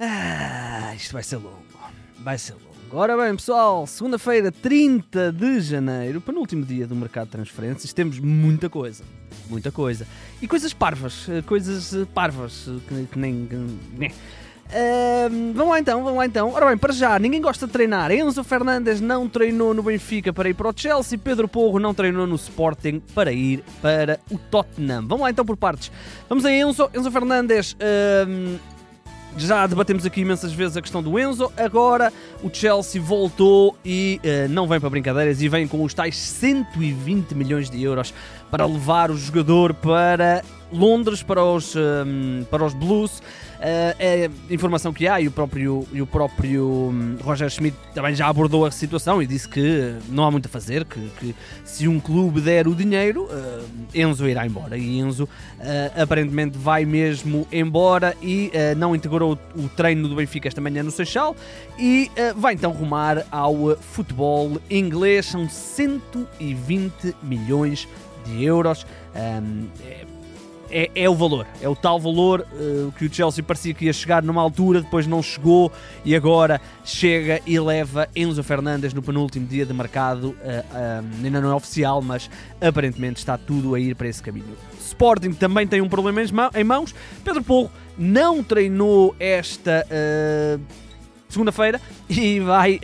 Ah, isto vai ser longo. Vai ser longo. Ora bem, pessoal, segunda-feira, 30 de janeiro, penúltimo dia do mercado de transferências, temos muita coisa. Muita coisa. E coisas parvas, eh, coisas eh, parvas, eh, que, nem. Ahm, vamos lá então, vamos lá então. Ora bem, para já, ninguém gosta de treinar. Enzo Fernandes não treinou no Benfica para ir para o Chelsea. Pedro Porro não treinou no Sporting para ir para o Tottenham. Vamos lá então por partes. Vamos a Enzo. Enzo Fernandes. ahm, já debatemos aqui imensas vezes a questão do Enzo. Agora o Chelsea voltou e eh, não vem para brincadeiras e vem com os tais 120 milhões de euros para levar o jogador para Londres, para os, ehm, para os Blues. Eh, é informação que há e o próprio, e o próprio hum, Roger Schmidt também já abordou a situação e disse que não há muito a fazer, que, que se um clube der o dinheiro, eh, Enzo irá embora. E Enzo eh, aparentemente vai mesmo embora e não integrou o, treino do Benfica esta manhã no Seixal e vai então rumar ao futebol inglês. São 120 milhões de euros. Ahm, é- é, é o valor, é o tal valor eh, que o Chelsea parecia que ia chegar numa altura, depois não chegou e agora chega e leva Enzo Fernandes no penúltimo dia de mercado. ah, ainda não é oficial, mas aparentemente está tudo a ir para esse caminho. Sporting também tem um problema em mã- em mãos. Pedro Porro não treinou esta. eh, segunda-feira e vai,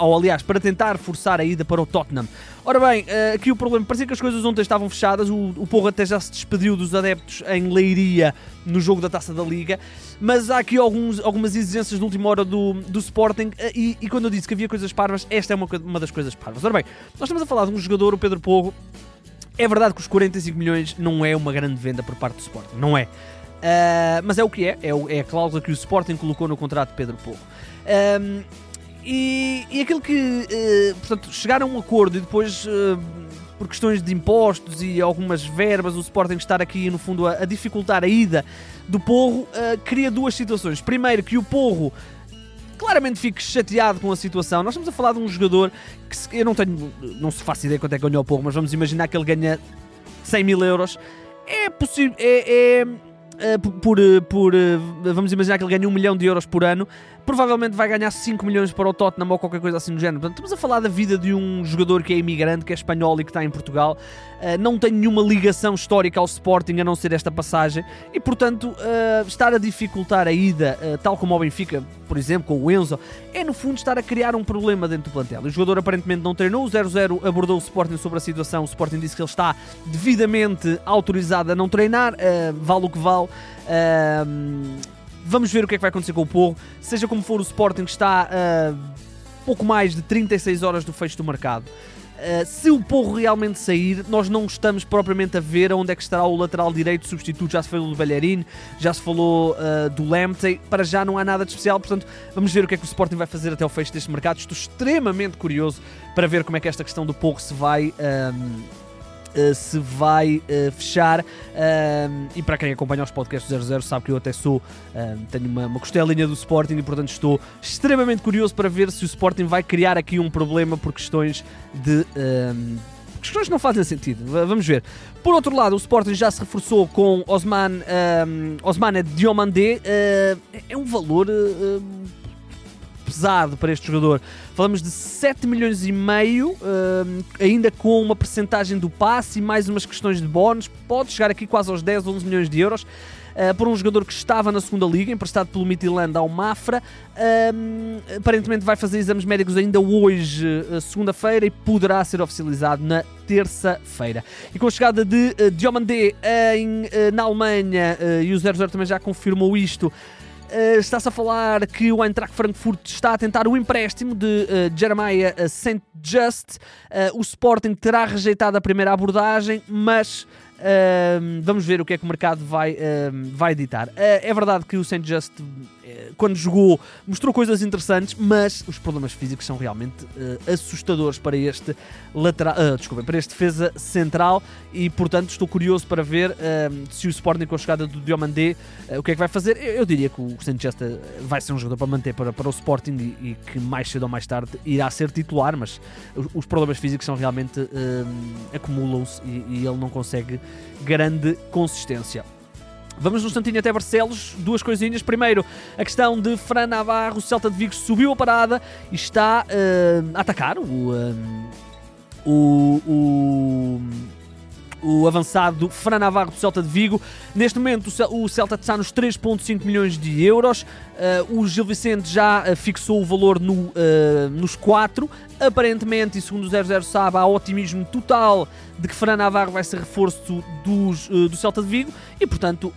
ou aliás, para tentar forçar a ida para o Tottenham. Ora bem, eh, aqui o problema, parecia que as coisas ontem estavam fechadas, o, o Porro até já se despediu dos adeptos em Leiria no jogo da Taça da Liga, mas há aqui alguns, algumas exigências de última hora do, do Sporting eh, e, e quando eu disse que havia coisas parvas, esta é uma, uma das coisas parvas. Ora bem, nós estamos a falar de um jogador, o Pedro Porro, é verdade que os 45 milhões não é uma grande venda por parte do Sporting, não é. Ah, mas é o que é, é, é a cláusula que o Sporting colocou no contrato de Pedro Porro. Ahm, e, e aquilo que, eh, portanto, chegaram a um acordo e depois, eh, por questões de impostos e algumas verbas, o Sporting estar aqui, no fundo, a, a dificultar a ida do Porro, eh, cria duas situações. Primeiro, que o Porro claramente fique chateado com a situação. Nós estamos a falar de um jogador que se- eu não tenho, não se faço ideia quanto é que ganhou o Porro, mas vamos imaginar que ele ganha 100 mil euros. É possível, é, é, eh, por, por, por, vamos imaginar que ele ganha 1 milhão de euros por ano, provavelmente vai ganhar 5 milhões para o Tottenham ou qualquer coisa assim do género. Portanto, estamos a falar da vida de um jogador que é imigrante, que é espanhol e que está em Portugal, eh, não tem nenhuma ligação histórica ao Sporting a não ser esta passagem e, portanto, eh, estar a dificultar a ida, eh, tal como ao Benfica, por exemplo, com o Enzo, é no fundo estar a criar um problema dentro do plantel. O jogador aparentemente não treinou, o 0-0 abordou o Sporting sobre a situação, o Sporting disse que ele está devidamente autorizado a não treinar, vale o que vale. Eh, vamos ver o que é que vai acontecer com o Porro. Seja como for, o Sporting está a pouco mais de 36 horas do fecho do mercado. Uh, se o Porro realmente sair, nós não estamos propriamente a ver onde é que estará o lateral direito substituto. Já se falou do Bellerin, já se falou uh, do Lamptey. Para já não há nada de especial, portanto, vamos ver o que é que o Sporting vai fazer até o fecho deste mercado. Estou extremamente curioso para ver como é que esta questão do Porro se vai. um, Uh, se vai uh, fechar. E para quem acompanha os podcasts do 00 sabe que eu até sou um, tenho uma, uma costelinha do Sporting e portanto estou extremamente curioso para ver se o Sporting vai criar aqui um problema por questões de questões que não fazem sentido, vamos ver. Por outro lado, o Sporting já se reforçou com Osman um, Osmane Diomandé. Uh, é um valor uh, pesado para este jogador. Falamos de 7 milhões e meio, hum, ainda com uma percentagem do passe e mais umas questões de bónus. Pode chegar aqui quase aos 10, 11 milhões de euros. uh, por um jogador que estava na segunda liga, emprestado pelo Midtjylland ao Mafra. Hum, aparentemente vai fazer exames médicos ainda hoje, segunda-feira, e poderá ser oficializado na terça-feira. E com a chegada de uh, Diomandé uh, na Alemanha, e o 00 também já confirmou isto, Uh, está-se a falar que o Eintracht Frankfurt está a tentar o empréstimo de uh, Jeremiah uh, St. Just. Uh, o Sporting terá rejeitado a primeira abordagem, mas vamos ver o que é que o mercado vai, uh, vai ditar. Uh, é verdade que o St. Just, uh, quando jogou, mostrou coisas interessantes, mas os problemas físicos são realmente uh, assustadores para este lateral, uh, para este defesa central e, portanto, estou curioso para ver se o Sporting com a chegada do Diomandé uh, o que é que vai fazer. Eu, eu diria que o St. Just vai ser um jogador para manter para, para o Sporting e, e que mais cedo ou mais tarde irá ser titular, mas os, os problemas físicos são realmente acumulam-se e, e ele não consegue grande consistência. Vamos no instantinho até Barcelos, duas coisinhas. Primeiro, a questão de Fran Navarro, o Celta de Vigo subiu a parada e está uh, a atacar o, uh, o, o o avançado Fran Navarro do Celta de Vigo. Neste momento o Celta está nos 3.5 milhões de euros. Uh, o Gil Vicente já fixou o valor no, uh, nos 4. Aparentemente, e segundo o 00 sabe, há otimismo total de que Fran Navarro vai ser reforço dos, do Celta de Vigo e, portanto,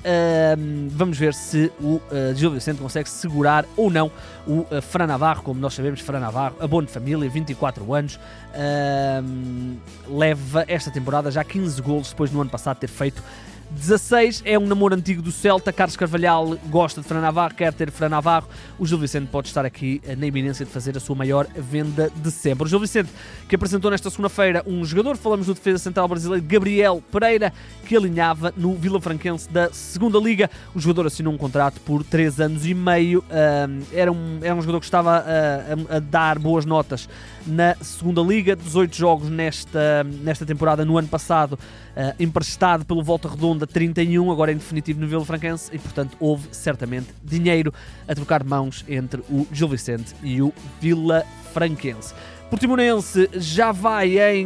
vamos ver se o Gil Vicente consegue segurar ou não o Fran Navarro. Como nós sabemos, Fran Navarro, abono de família, 24 anos, leva esta temporada já 15 golos depois no ano passado ter feito 16 é um namoro antigo do Celta. Carlos Carvalhal gosta de Fran Navarro, quer ter Fran Navarro. O Gil Vicente pode estar aqui na iminência de fazer a sua maior venda de sempre. O Gil Vicente, que apresentou nesta segunda-feira um jogador, falamos do defesa central brasileiro Gabriel Pereira, que alinhava no Vila Franquense da segunda Liga. O jogador assinou um contrato por 3 anos e meio. era, um, era um jogador que estava a, a, a dar boas notas na segunda Liga, 18 jogos nesta, nesta temporada, no ano passado, uh, emprestado pelo Volta Redonda 31, agora em definitivo no Vila Franquense, e portanto houve certamente dinheiro a trocar mãos entre o Gil Vicente e o Vila Franquense. Portimonense já vai em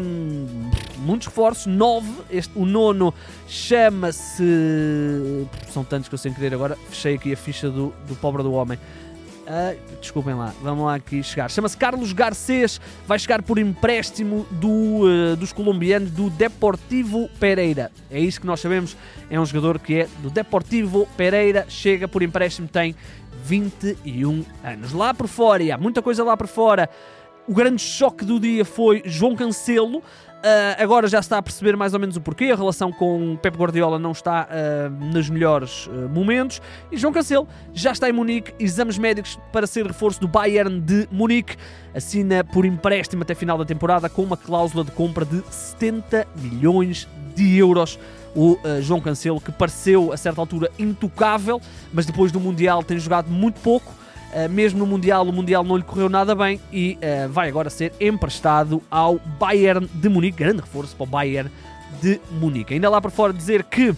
muitos reforços, 9. Este, o nono chama-se. São tantos que eu sem querer agora fechei aqui a ficha do, do pobre do homem. Uh, desculpem lá, vamos lá aqui chegar. Chama-se Carlos Garcês, vai chegar por empréstimo do, uh, dos colombianos do Deportivo Pereira. É isso que nós sabemos. É um jogador que é do Deportivo Pereira, chega por empréstimo, tem 21 anos. Lá por fora, e há muita coisa lá por fora. O grande choque do dia foi João Cancelo. Uh, agora já está a perceber mais ou menos o porquê. A relação com Pep Guardiola não está uh, nos melhores uh, momentos. E João Cancelo já está em Munique. Exames médicos para ser reforço do Bayern de Munique. Assina por empréstimo até final da temporada com uma cláusula de compra de 70 milhões de euros. O João Cancelo, que pareceu a certa altura intocável, mas depois do Mundial tem jogado muito pouco mesmo no Mundial, o Mundial não lhe correu nada bem e uh, vai agora ser emprestado ao Bayern de Munique. Grande reforço para o Bayern de Munique. Ainda lá para fora dizer que uh,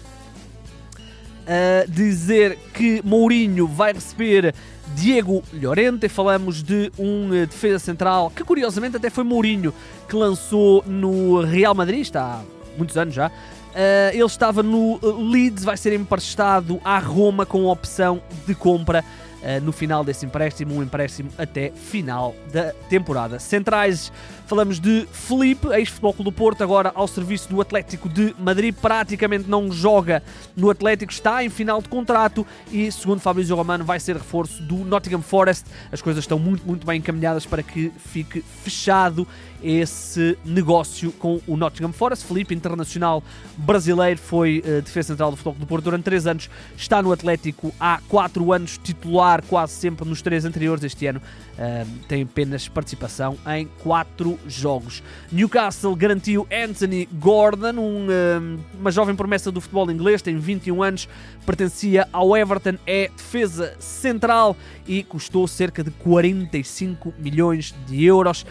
dizer que Mourinho vai receber Diego Llorente. Falamos de um defesa central que curiosamente até foi Mourinho que lançou no Real Madrid, está há muitos anos já. Uh, ele estava no Leeds, vai ser emprestado à Roma com opção de compra. Eh, no final desse empréstimo, um empréstimo até final da temporada. Centrais, falamos de Felipe, ex-futebol do Porto, agora ao serviço do Atlético de Madrid, praticamente não joga no Atlético, está em final de contrato e, segundo Fabrício Romano, vai ser reforço do Nottingham Forest. As coisas estão muito, muito bem encaminhadas para que fique fechado esse negócio com o Nottingham Forest. Felipe, internacional brasileiro, foi uh, defesa central do Futebol do Porto durante 3 anos, está no Atlético há 4 anos, titular quase sempre nos 3 anteriores. Este ano uh, tem apenas participação em 4 jogos. Newcastle garantiu Anthony Gordon, um, uh, uma jovem promessa do futebol inglês, tem 21 anos, pertencia ao Everton, é defesa central e custou cerca de 45 milhões de euros.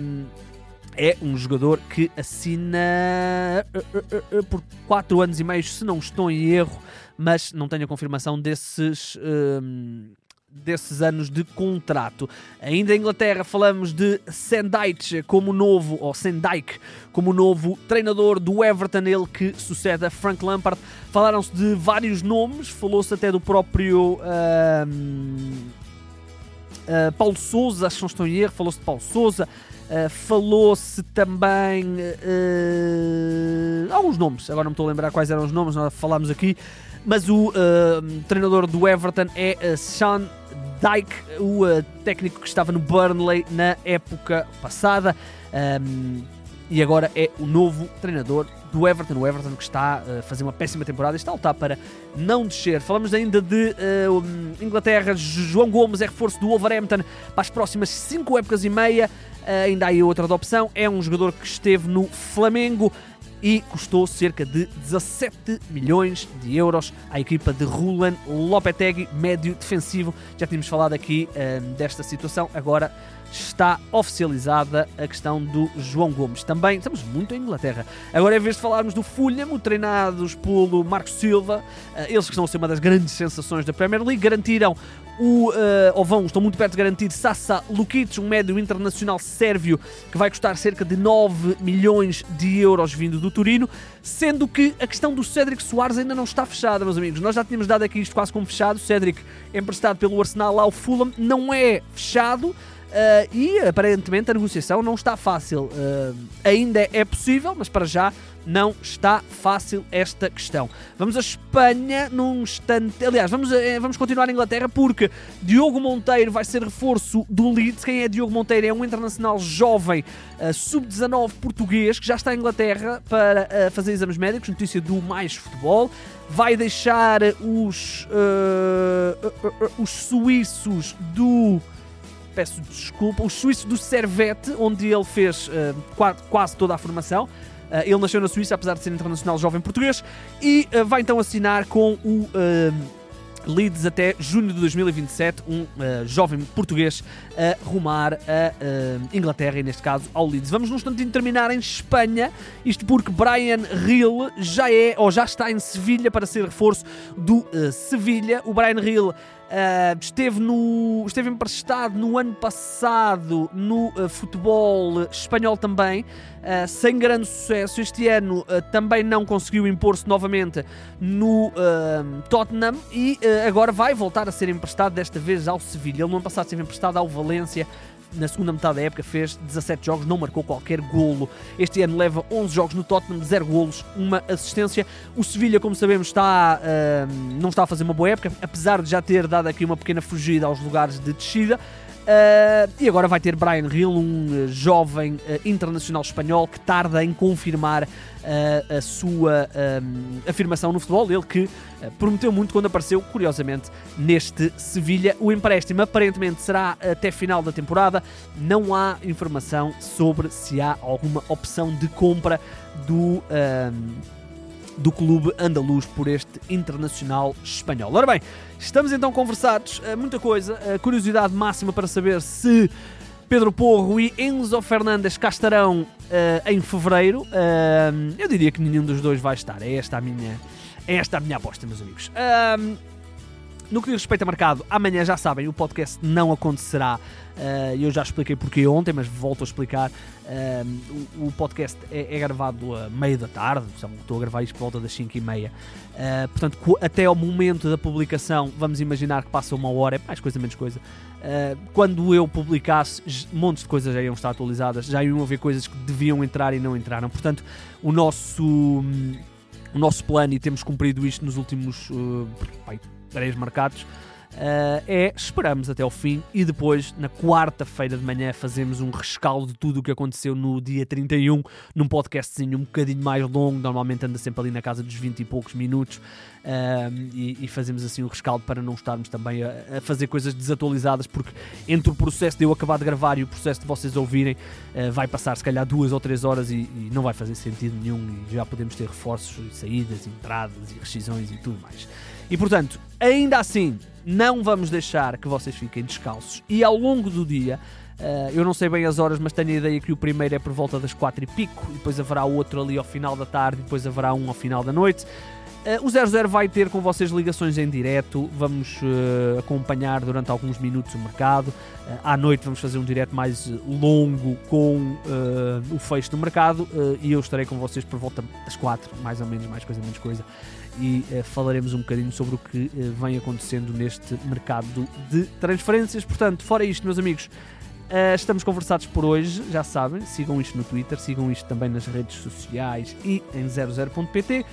Um, é um jogador que assina uh, uh, uh, por 4 anos e meio, se não estou em erro, mas não tenho a confirmação desses. desses anos de contrato. Ainda em Inglaterra falamos de Sendike como novo, ou Sendike como novo treinador do Everton, ele que sucede a Frank Lampard. Falaram-se de vários nomes, falou-se até do próprio uh, Paulo Souza, acho que não estou em erro, falou-se de Paulo Souza. Uh, falou-se também uh, alguns nomes, agora não me estou a lembrar quais eram os nomes, nós falámos aqui, mas o uh, treinador do Everton é Sean Dyke, o técnico que estava no Burnley na época passada. Um, e agora é o novo treinador do Everton, o Everton que está a fazer uma péssima temporada e está a lutar para não descer. Falamos ainda de uh, Inglaterra, João Gomes é reforço do Wolverhampton para as próximas 5 épocas e meia. Uh, ainda há aí outra opção, é um jogador que esteve no Flamengo e custou cerca de 17 milhões de euros à equipa de Rulan Lopetegui, médio defensivo. Já tínhamos falado aqui uh, desta situação, agora está oficializada a questão do João Gomes. Também estamos muito em Inglaterra. Agora, em vez de falarmos do Fulham, treinados pelo Marcos Silva, uh, eles que estão a ser uma das grandes sensações da Premier League, garantiram o, uh, ou vão, estão muito perto de garantir Sasa Lukic, um médio internacional sérvio que vai custar cerca de 9 milhões de euros vindo do Turino, sendo que a questão do Cédric Soares ainda não está fechada, meus amigos. Nós já tínhamos dado aqui isto quase como fechado. Cédric, emprestado pelo Arsenal ao Fulham, não é fechado. Uh, e aparentemente a negociação não está fácil. Uh, ainda é possível, mas para já não está fácil esta questão. Vamos a Espanha num instante. Aliás, vamos, a, vamos continuar na Inglaterra porque Diogo Monteiro vai ser reforço do Leeds. Quem é Diogo Monteiro? É um internacional jovem, uh, sub-19 português, que já está em Inglaterra para fazer exames médicos. Notícia do Mais Futebol. Vai deixar os, os suíços do peço desculpa, os suíços do Servette, onde ele fez uh, quase toda a formação. Uh, ele nasceu na Suíça, apesar de ser internacional jovem português, e uh, vai então assinar com o Leeds até junho de 2027, um jovem português a rumar a Inglaterra e, neste caso, ao Leeds. Vamos num instantinho terminar em Espanha, isto porque Brian Hill já é, ou já está em Sevilha para ser reforço do Sevilha. O Brian Hill Uh, esteve, no, esteve emprestado no ano passado no uh, futebol espanhol também, uh, sem grande sucesso. Este ano também não conseguiu impor-se novamente no Tottenham e agora vai voltar a ser emprestado, desta vez ao Sevilha. Ele no ano passado esteve emprestado ao Valência na segunda metade da época fez 17 jogos, não marcou qualquer golo. Este ano leva 11 jogos no Tottenham, 0 golos, uma assistência. O Sevilha, como sabemos, está, uh, não está a fazer uma boa época, apesar de já ter dado aqui uma pequena fugida aos lugares de descida. Uh, e agora vai ter Brian Hill, um uh, jovem uh, internacional espanhol que tarda em confirmar a sua afirmação no futebol. Ele que prometeu muito quando apareceu, curiosamente, neste Sevilha. O empréstimo aparentemente será até final da temporada. Não há informação sobre se há alguma opção de compra do do clube andaluz por este internacional espanhol. Ora bem, estamos então conversados, eh, muita coisa, a curiosidade máxima para saber se Pedro Porro e Enzo Fernandes cá estarão uh, em fevereiro. Uh, eu diria que nenhum dos dois vai estar. É esta a minha, é esta a minha aposta, meus amigos. Uh, no que diz respeito a mercado, amanhã já sabem, o podcast não acontecerá. Uh, eu já expliquei porque ontem, mas volto a explicar. Uh, o, o, podcast é, é, gravado a meio da tarde, estou a gravar isto por volta das 5 e meia. Uh, portanto, até ao momento da publicação, vamos imaginar que passa uma hora, é mais coisa, menos coisa. quando eu publicasse, montes de coisas já iam estar atualizadas, já iam haver coisas que deviam entrar e não entraram. Portanto, o nosso, um, o nosso plano, e temos cumprido isto nos últimos. Uh, três marcados, uh, é esperamos até ao fim e depois, na quarta-feira de manhã, fazemos um rescaldo de tudo o que aconteceu no dia 31, num podcastzinho um bocadinho mais longo, normalmente anda sempre ali na casa dos 20 e poucos minutos, uh, e, e, fazemos assim um rescaldo para não estarmos também a, a, fazer coisas desatualizadas, porque entre o processo de eu acabar de gravar e o processo de vocês ouvirem, uh, vai passar se calhar duas ou três horas e, e não vai fazer sentido nenhum, e já podemos ter reforços, saídas, entradas e rescisões e tudo mais. E portanto, ainda assim, não vamos deixar que vocês fiquem descalços. E ao longo do dia, uh, eu não sei bem as horas, mas tenho a ideia que o primeiro é por volta das quatro e pico, e depois haverá outro ali ao final da tarde, e depois haverá um ao final da noite. Uh, o 00 vai ter com vocês ligações em direto, vamos uh, acompanhar durante alguns minutos o mercado. Uh, à noite vamos fazer um direto mais longo com o fecho do mercado e eu estarei com vocês por volta das 4, mais ou menos, mais coisa, menos coisa. E falaremos um bocadinho sobre o que vem acontecendo neste mercado de transferências. Portanto, fora isto, meus amigos, estamos conversados por hoje, já sabem, sigam isto no Twitter, sigam isto também nas redes sociais e em 00.pt.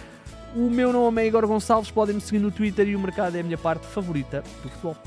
O meu nome é Igor Gonçalves, podem me seguir no Twitter e o mercado é a minha parte favorita do futebol.